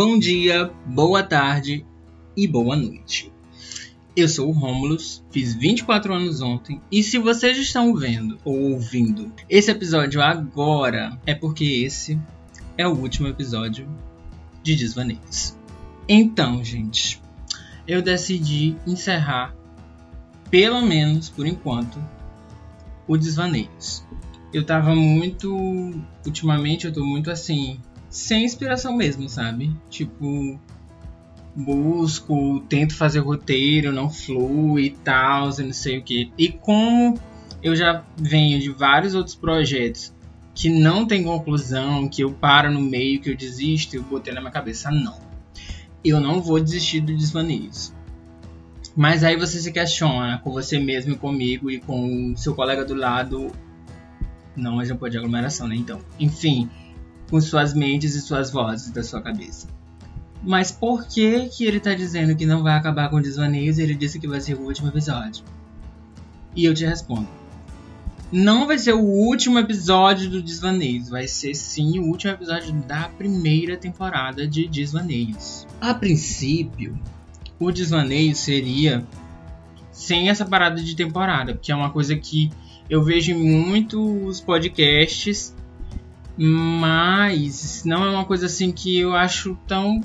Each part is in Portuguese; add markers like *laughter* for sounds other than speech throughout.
Bom dia, boa tarde e boa noite. Eu sou o Romulus, fiz 24 anos ontem, e se vocês estão vendo ou ouvindo esse episódio agora, é porque esse é o último episódio de Desvaneios. Então, gente, eu decidi encerrar, pelo menos por enquanto, o Desvaneios. Eu tava muito. Ultimamente eu tô muito assim sem inspiração mesmo, sabe? Tipo, busco, tento fazer roteiro, não flui e tal, não sei o que. E como eu já venho de vários outros projetos que não tem conclusão, que eu paro no meio, que eu desisto, eu botei na minha cabeça, não. Eu não vou desistir do desvaneios. Mas aí você se questiona com você mesmo e comigo e com o seu colega do lado. Não, mas não pode aglomeração, né? Então, enfim, com suas mentes e suas vozes da sua cabeça. Mas por que que ele tá dizendo que não vai acabar com desvaneios e ele disse que vai ser o último episódio? E eu te respondo. Não vai ser o último episódio do Desvaneios, vai ser sim o último episódio da primeira temporada de Desvaneios. A princípio, o Desvaneio seria sem essa parada de temporada, porque é uma coisa que eu vejo em muitos podcasts mas não é uma coisa assim que eu acho tão.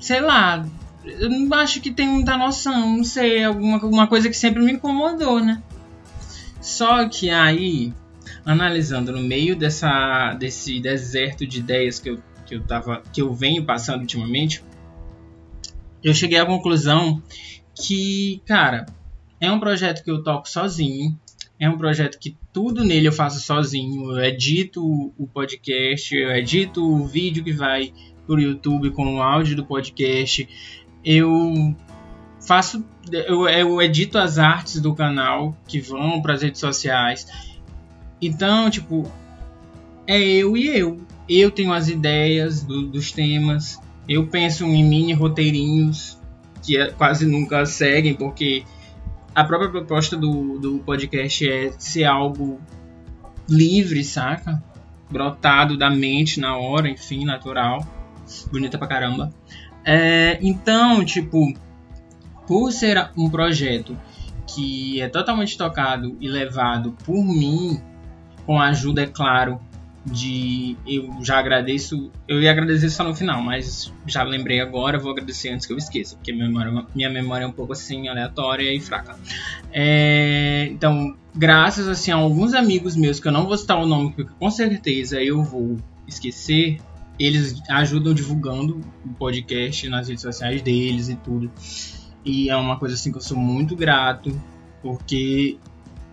Sei lá. Eu não acho que tem muita noção. Não sei. Alguma, alguma coisa que sempre me incomodou, né? Só que aí, analisando no meio dessa, desse deserto de ideias que eu, que eu, tava, que eu venho passando ultimamente, eu cheguei à conclusão que, cara, é um projeto que eu toco sozinho. É um projeto que tudo nele eu faço sozinho. Eu edito o podcast, eu edito o vídeo que vai pro YouTube com o áudio do podcast. Eu faço, eu, eu edito as artes do canal que vão para as redes sociais. Então, tipo, é eu e eu. Eu tenho as ideias do, dos temas. Eu penso em mini roteirinhos que é, quase nunca seguem, porque a própria proposta do, do podcast é ser algo livre, saca? Brotado da mente na hora, enfim, natural. Bonita pra caramba. É, então, tipo, por ser um projeto que é totalmente tocado e levado por mim, com a ajuda, é claro, de eu já agradeço, eu ia agradecer só no final, mas já lembrei agora, vou agradecer antes que eu esqueça, porque minha memória, minha memória é um pouco assim aleatória e fraca. É, então, graças assim a alguns amigos meus que eu não vou citar o nome, porque com certeza eu vou esquecer, eles ajudam divulgando o podcast nas redes sociais deles e tudo. E é uma coisa assim que eu sou muito grato, porque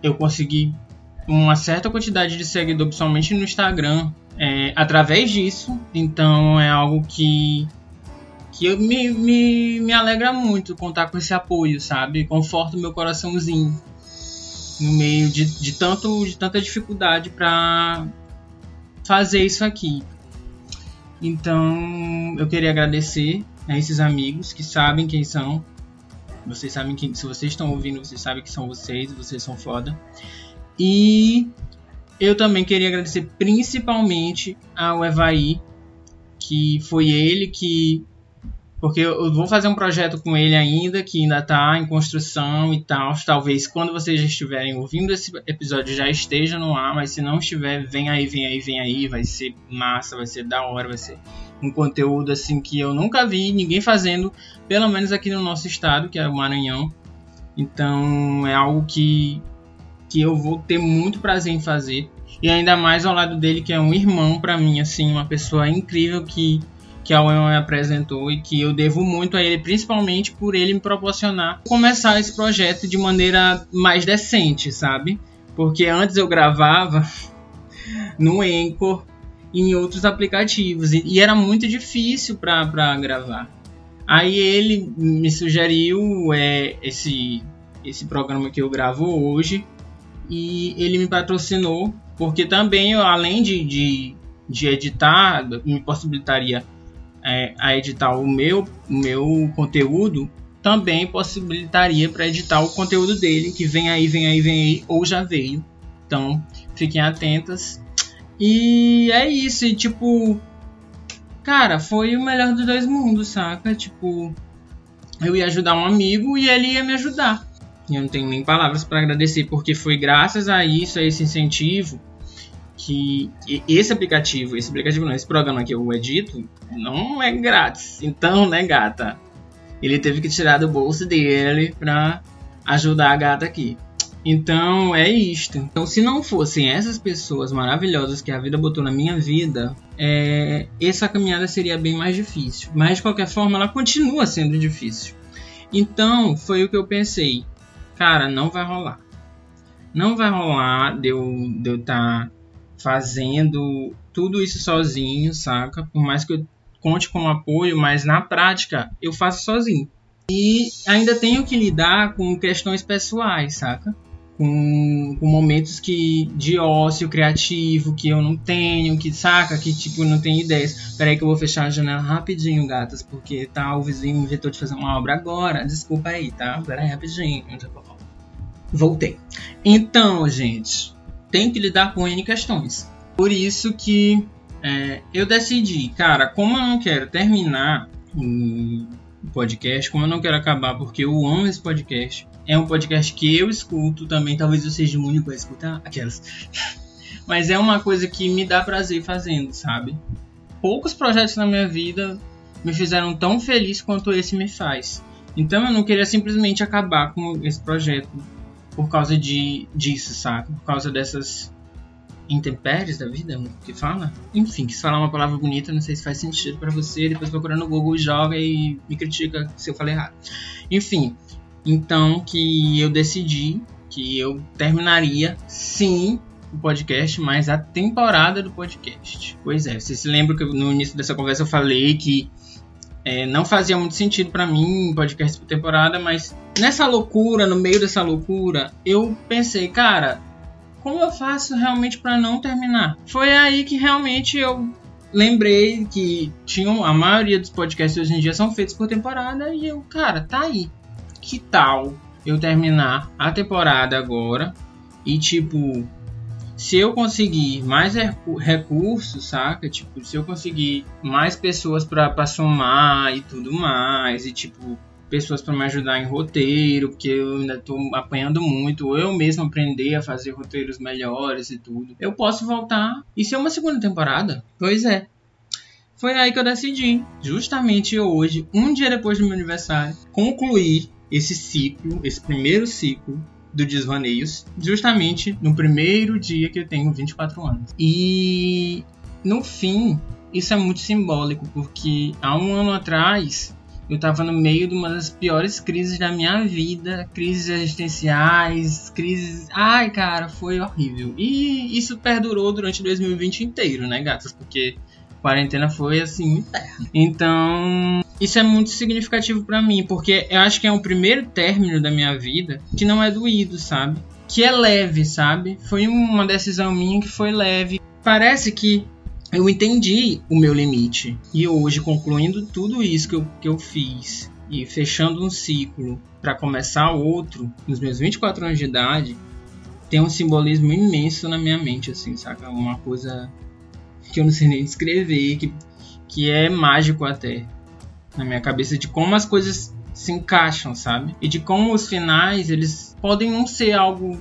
eu consegui uma certa quantidade de seguidores, principalmente no Instagram, é, através disso. Então é algo que, que eu, me, me, me alegra muito contar com esse apoio, sabe? Conforta o meu coraçãozinho no meio de, de, tanto, de tanta dificuldade para fazer isso aqui. Então eu queria agradecer a esses amigos que sabem quem são. Vocês sabem que se vocês estão ouvindo, vocês sabem que são vocês, vocês são foda. E eu também queria agradecer principalmente ao Evaí, que foi ele que. Porque eu vou fazer um projeto com ele ainda, que ainda está em construção e tal. Talvez quando vocês estiverem ouvindo esse episódio já esteja no ar, mas se não estiver, vem aí, vem aí, vem aí. Vai ser massa, vai ser da hora, vai ser um conteúdo assim que eu nunca vi ninguém fazendo, pelo menos aqui no nosso estado, que é o Maranhão. Então é algo que que eu vou ter muito prazer em fazer. E ainda mais ao lado dele, que é um irmão para mim, assim, uma pessoa incrível que, que a UEM me apresentou e que eu devo muito a ele, principalmente por ele me proporcionar começar esse projeto de maneira mais decente, sabe? Porque antes eu gravava *laughs* no Anchor e em outros aplicativos e, e era muito difícil para gravar. Aí ele me sugeriu é, esse, esse programa que eu gravo hoje, e ele me patrocinou, porque também, além de, de, de editar, me possibilitaria é, a editar o meu, meu conteúdo, também possibilitaria para editar o conteúdo dele, que vem aí, vem aí, vem aí, ou já veio. Então, fiquem atentas. E é isso, e tipo, cara, foi o melhor dos dois mundos, saca? Tipo, eu ia ajudar um amigo e ele ia me ajudar. Eu não tenho nem palavras para agradecer, porque foi graças a isso, a esse incentivo, que esse aplicativo, esse aplicativo não, esse programa que eu edito, não é grátis. Então, né, gata? Ele teve que tirar do bolso dele pra ajudar a gata aqui. Então é isto. Então, se não fossem essas pessoas maravilhosas que a vida botou na minha vida, é, essa caminhada seria bem mais difícil. Mas de qualquer forma, ela continua sendo difícil. Então, foi o que eu pensei. Cara, não vai rolar. Não vai rolar de eu estar de eu tá fazendo tudo isso sozinho, saca? Por mais que eu conte com apoio, mas na prática eu faço sozinho. E ainda tenho que lidar com questões pessoais, saca? Com, com, momentos que de ócio criativo que eu não tenho, que saca, que tipo não tenho ideias. Peraí que eu vou fechar a janela rapidinho, gatas, porque tá o vizinho inventou de fazer uma obra agora. Desculpa aí, tá? Peraí rapidinho. Voltei. Então, gente, tem que lidar com N questões. Por isso que é, eu decidi, cara, como eu não quero terminar o podcast, como eu não quero acabar, porque eu amo esse podcast. É um podcast que eu escuto também, talvez eu seja o único a escutar aquelas. *laughs* Mas é uma coisa que me dá prazer fazendo, sabe? Poucos projetos na minha vida me fizeram tão feliz quanto esse me faz. Então eu não queria simplesmente acabar com esse projeto por causa de disso, sabe? Por causa dessas intempéries da vida, que fala? Enfim, quis falar uma palavra bonita, não sei se faz sentido para você, depois procura no Google, joga e me critica se eu falei errado. Enfim, então que eu decidi que eu terminaria sim o podcast, mas a temporada do podcast. Pois é, você se lembra que no início dessa conversa eu falei que é, não fazia muito sentido para mim podcast por temporada, mas nessa loucura, no meio dessa loucura, eu pensei, cara, como eu faço realmente para não terminar? Foi aí que realmente eu lembrei que tinham a maioria dos podcasts hoje em dia são feitos por temporada e eu, cara, tá aí. Que tal eu terminar a temporada agora e tipo se eu conseguir mais recursos, saca? Tipo, se eu conseguir mais pessoas para somar e tudo mais, e tipo, pessoas para me ajudar em roteiro, porque eu ainda tô apanhando muito, eu mesmo aprender a fazer roteiros melhores e tudo. Eu posso voltar e ser uma segunda temporada. Pois é. Foi aí que eu decidi, justamente hoje, um dia depois do meu aniversário, concluir esse ciclo, esse primeiro ciclo do Desvaneios, justamente no primeiro dia que eu tenho 24 anos. E no fim, isso é muito simbólico, porque há um ano atrás eu estava no meio de uma das piores crises da minha vida, crises existenciais, crises. Ai, cara, foi horrível. E isso perdurou durante 2020 inteiro, né, gatas? Porque quarentena foi assim inferno. Então, isso é muito significativo para mim, porque eu acho que é o primeiro término da minha vida que não é doído, sabe? Que é leve, sabe? Foi uma decisão minha que foi leve. Parece que eu entendi o meu limite. E hoje, concluindo tudo isso que eu, que eu fiz e fechando um ciclo para começar outro, nos meus 24 anos de idade, tem um simbolismo imenso na minha mente, assim, saca? Uma coisa que eu não sei nem descrever, que, que é mágico até na minha cabeça de como as coisas se encaixam, sabe? E de como os finais eles podem não ser algo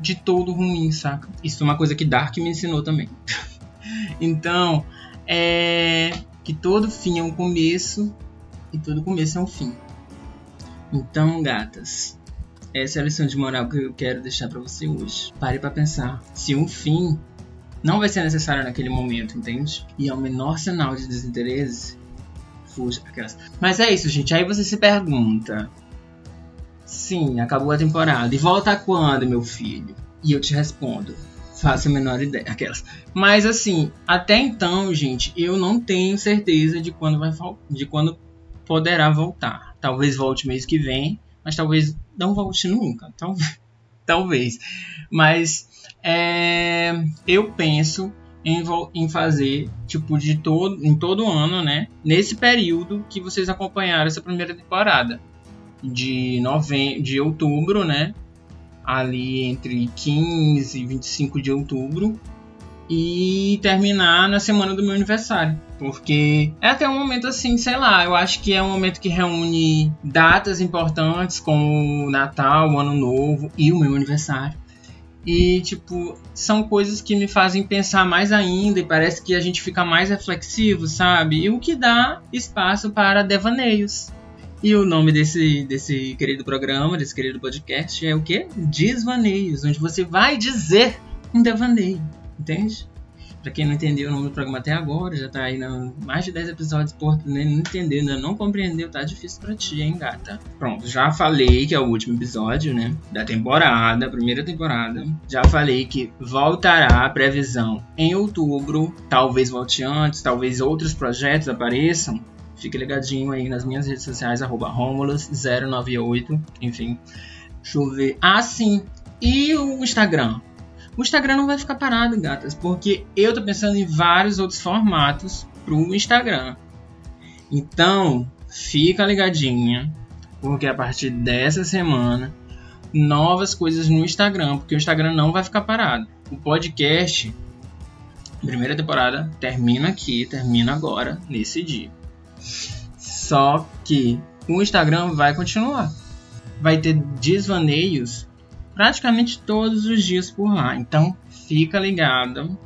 de todo ruim, saca? Isso é uma coisa que Dark me ensinou também. *laughs* então, é que todo fim é um começo e todo começo é um fim. Então, gatas, essa é a lição de moral que eu quero deixar para você hoje. Pare para pensar. Se um fim não vai ser necessário naquele momento, entende? E é o menor sinal de desinteresse, fuja. Aquelas. Mas é isso, gente. Aí você se pergunta: sim, acabou a temporada. E volta quando, meu filho? E eu te respondo: faço a menor ideia. Aquelas. Mas assim, até então, gente, eu não tenho certeza de quando vai de quando poderá voltar. Talvez volte mês que vem, mas talvez não volte nunca. *laughs* Talvez. Mas é, eu penso em, em, fazer, tipo, de todo, em todo ano, né? Nesse período que vocês acompanharam essa primeira temporada. De, nove... de outubro, né? Ali entre 15 e 25 de outubro. e terminar na semana do meu aniversário. Porque é até um momento assim, sei lá, eu acho que é um momento que reúne datas importantes como o Natal, o Ano Novo e o meu aniversário. E, tipo, são coisas que me fazem pensar mais ainda e parece que a gente fica mais reflexivo, sabe? E o que dá espaço para devaneios. E o nome desse, desse querido programa, desse querido podcast é o quê? Desvaneios, onde você vai dizer um devaneio, entende? Pra quem não entendeu o nome do programa até agora, já tá aí na mais de 10 episódios, por né, não entendeu, ainda não compreendeu, tá difícil pra ti, hein, gata? Pronto, já falei que é o último episódio, né? Da temporada, primeira temporada. Já falei que voltará a previsão em outubro. Talvez volte antes, talvez outros projetos apareçam. Fique ligadinho aí nas minhas redes sociais, arroba Romulus098. Enfim. Deixa eu ver. Ah, sim. E o Instagram? O Instagram não vai ficar parado, gatas, porque eu tô pensando em vários outros formatos pro Instagram. Então, fica ligadinha, porque a partir dessa semana, novas coisas no Instagram, porque o Instagram não vai ficar parado. O podcast, primeira temporada, termina aqui, termina agora, nesse dia. Só que o Instagram vai continuar. Vai ter desvaneios praticamente todos os dias por lá. Então fica ligado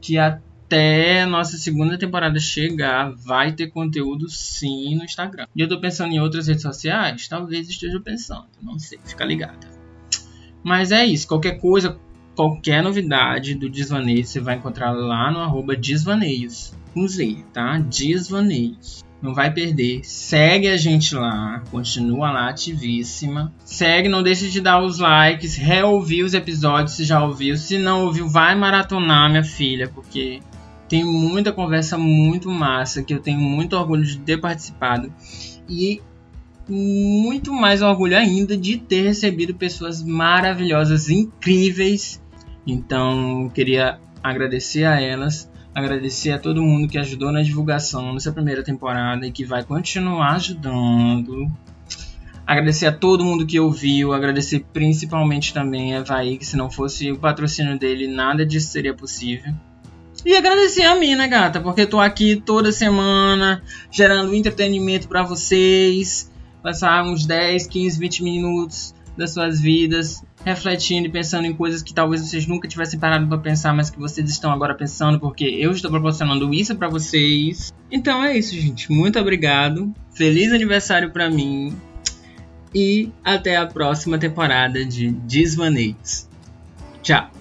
que até nossa segunda temporada chegar vai ter conteúdo sim no Instagram. E eu tô pensando em outras redes sociais? Talvez esteja pensando, não sei, fica ligado. Mas é isso, qualquer coisa, qualquer novidade do Desvaneio você vai encontrar lá no arroba Desvaneios. Com Z, tá? Desvaneios não vai perder. Segue a gente lá, continua lá ativíssima. Segue, não deixe de dar os likes, reouvir os episódios se já ouviu. Se não ouviu, vai maratonar, minha filha, porque tem muita conversa muito massa que eu tenho muito orgulho de ter participado e muito mais orgulho ainda de ter recebido pessoas maravilhosas, incríveis. Então, queria agradecer a elas agradecer a todo mundo que ajudou na divulgação nessa primeira temporada e que vai continuar ajudando. Agradecer a todo mundo que ouviu, agradecer principalmente também a Vai, que se não fosse o patrocínio dele, nada disso seria possível. E agradecer a mim, né, gata? Porque tô aqui toda semana gerando entretenimento para vocês. Passar uns 10, 15, 20 minutos das suas vidas refletindo e pensando em coisas que talvez vocês nunca tivessem parado para pensar, mas que vocês estão agora pensando, porque eu estou proporcionando isso para vocês. Então é isso, gente. Muito obrigado. Feliz aniversário para mim. E até a próxima temporada de Desvaneios. Tchau.